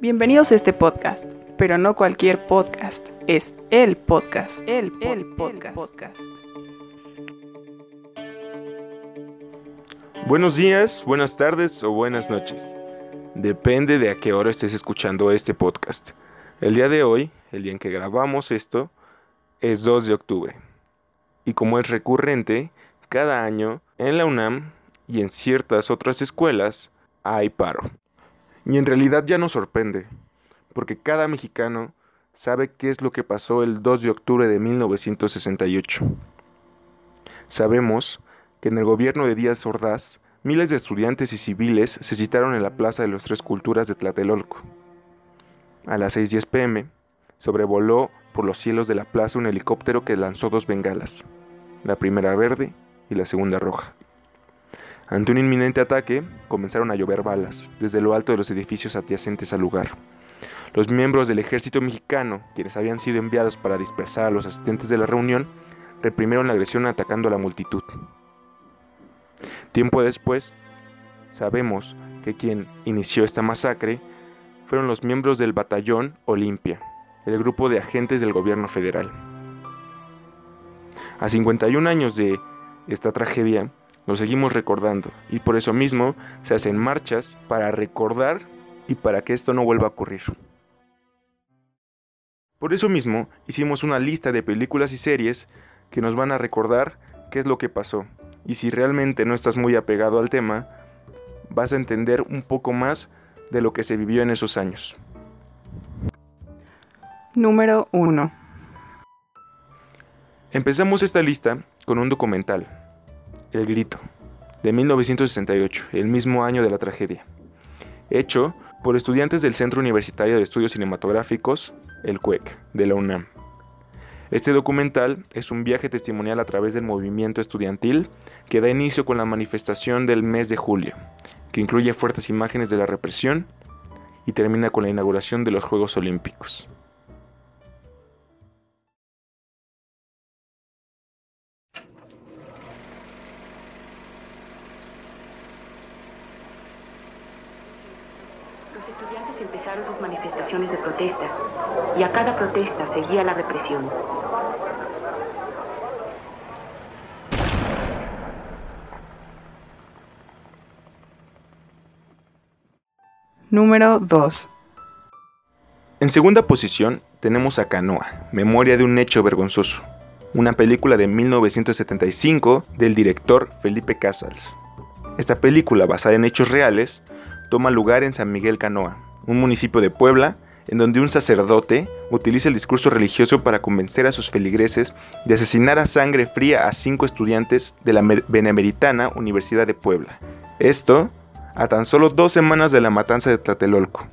Bienvenidos a este podcast, pero no cualquier podcast, es el podcast, el, el podcast. Buenos días, buenas tardes o buenas noches. Depende de a qué hora estés escuchando este podcast. El día de hoy, el día en que grabamos esto, es 2 de octubre. Y como es recurrente, cada año en la UNAM y en ciertas otras escuelas hay paro. Y en realidad ya nos sorprende, porque cada mexicano sabe qué es lo que pasó el 2 de octubre de 1968. Sabemos que en el gobierno de Díaz Ordaz, miles de estudiantes y civiles se citaron en la Plaza de las Tres Culturas de Tlatelolco. A las 6.10 pm, sobrevoló por los cielos de la plaza un helicóptero que lanzó dos bengalas, la primera verde y la segunda roja. Ante un inminente ataque, comenzaron a llover balas desde lo alto de los edificios adyacentes al lugar. Los miembros del ejército mexicano, quienes habían sido enviados para dispersar a los asistentes de la reunión, reprimieron la agresión atacando a la multitud. Tiempo después, sabemos que quien inició esta masacre fueron los miembros del batallón Olimpia, el grupo de agentes del gobierno federal. A 51 años de esta tragedia, lo seguimos recordando y por eso mismo se hacen marchas para recordar y para que esto no vuelva a ocurrir. Por eso mismo hicimos una lista de películas y series que nos van a recordar qué es lo que pasó. Y si realmente no estás muy apegado al tema, vas a entender un poco más de lo que se vivió en esos años. Número 1. Empezamos esta lista con un documental, el Grito, de 1968, el mismo año de la tragedia. Hecho por estudiantes del Centro Universitario de Estudios Cinematográficos, el CUEC, de la UNAM. Este documental es un viaje testimonial a través del movimiento estudiantil que da inicio con la manifestación del mes de julio, que incluye fuertes imágenes de la represión y termina con la inauguración de los Juegos Olímpicos. Manifestaciones de protesta y a cada protesta seguía la represión. Número 2. En segunda posición tenemos a Canoa, Memoria de un hecho vergonzoso, una película de 1975 del director Felipe Casals. Esta película, basada en hechos reales, toma lugar en San Miguel Canoa, un municipio de Puebla, en donde un sacerdote utiliza el discurso religioso para convencer a sus feligreses de asesinar a sangre fría a cinco estudiantes de la Benemeritana Universidad de Puebla. Esto a tan solo dos semanas de la matanza de Tlatelolco.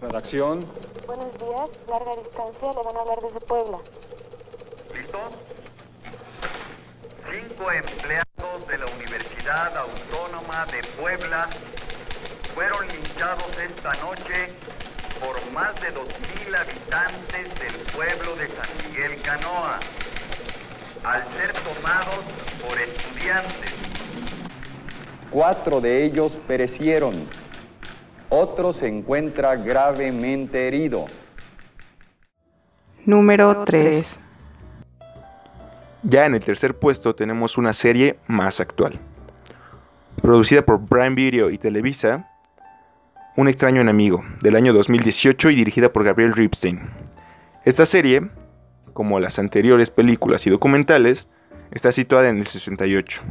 Redacción. Buenos días, larga distancia, le van a hablar desde Puebla. ¿Listo? Cinco empleados de la Universidad Autónoma de Puebla fueron linchados esta noche por más de 2.000 habitantes del pueblo de San Miguel Canoa, al ser tomados por estudiantes. Cuatro de ellos perecieron. Otro se encuentra gravemente herido. Número 3. Ya en el tercer puesto tenemos una serie más actual. Producida por Prime Video y Televisa, Un extraño enemigo, del año 2018 y dirigida por Gabriel Ripstein. Esta serie, como las anteriores películas y documentales, está situada en el 68,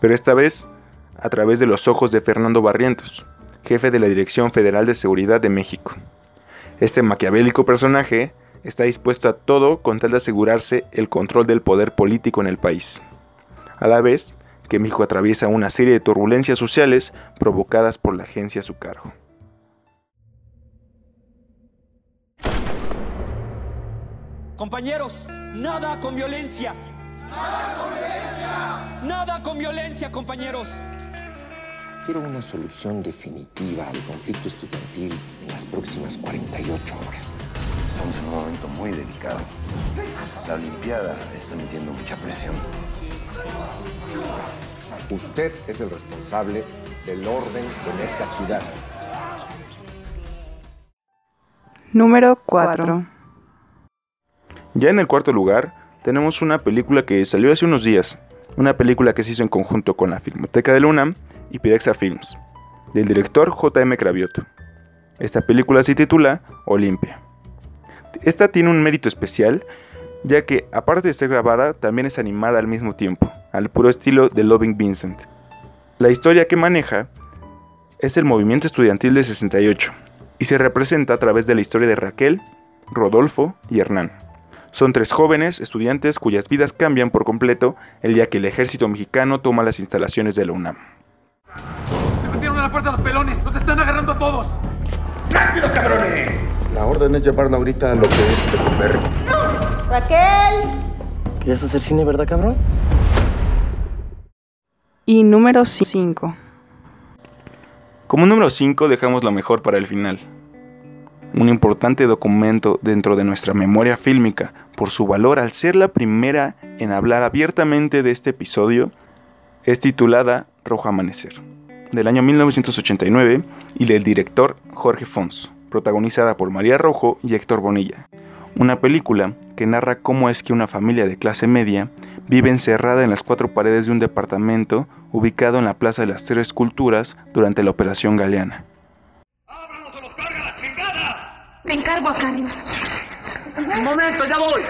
pero esta vez a través de los ojos de Fernando Barrientos, jefe de la Dirección Federal de Seguridad de México. Este maquiavélico personaje está dispuesto a todo con tal de asegurarse el control del poder político en el país. A la vez que México atraviesa una serie de turbulencias sociales provocadas por la agencia a su cargo. Compañeros, nada con violencia. Nada con violencia. Nada con violencia, compañeros. Quiero una solución definitiva al conflicto estudiantil en las próximas 48 horas. Estamos en un momento muy delicado. La Olimpiada está metiendo mucha presión. Usted es el responsable del orden en esta ciudad. Número 4. Ya en el cuarto lugar, tenemos una película que salió hace unos días. Una película que se hizo en conjunto con la Filmoteca de la UNAM y Pirexa Films, del director J.M. Cravioto. Esta película se titula Olimpia. Esta tiene un mérito especial, ya que aparte de ser grabada, también es animada al mismo tiempo, al puro estilo de Loving Vincent. La historia que maneja es el movimiento estudiantil de 68 y se representa a través de la historia de Raquel, Rodolfo y Hernán. Son tres jóvenes estudiantes cuyas vidas cambian por completo el día que el ejército mexicano toma las instalaciones de la UNAM. Se metieron a la fuerza los pelones, los están agarrando a todos. ¡Rápido, cabrones! La orden es llevarla ahorita a lo que es de comer. ¡Raquel! ¿Querías hacer cine, verdad, cabrón? Y número 5. Como número 5 dejamos lo mejor para el final. Un importante documento dentro de nuestra memoria fílmica por su valor al ser la primera en hablar abiertamente de este episodio, es titulada Rojo Amanecer, del año 1989 y del director Jorge Fons, protagonizada por María Rojo y Héctor Bonilla. Una película que narra cómo es que una familia de clase media vive encerrada en las cuatro paredes de un departamento ubicado en la Plaza de las Tres Culturas durante la Operación Galeana. Me encargo a Carlos. Un momento, ya voy.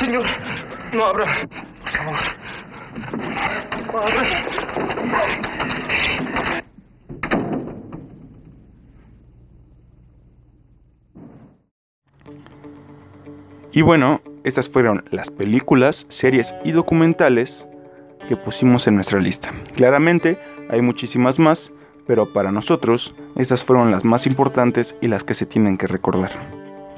Señor, no abra. Por favor. Padre. Y bueno, estas fueron las películas, series y documentales que pusimos en nuestra lista. Claramente hay muchísimas más, pero para nosotros estas fueron las más importantes y las que se tienen que recordar.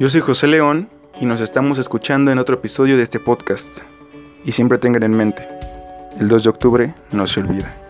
Yo soy José León y nos estamos escuchando en otro episodio de este podcast. Y siempre tengan en mente, el 2 de octubre no se olvida.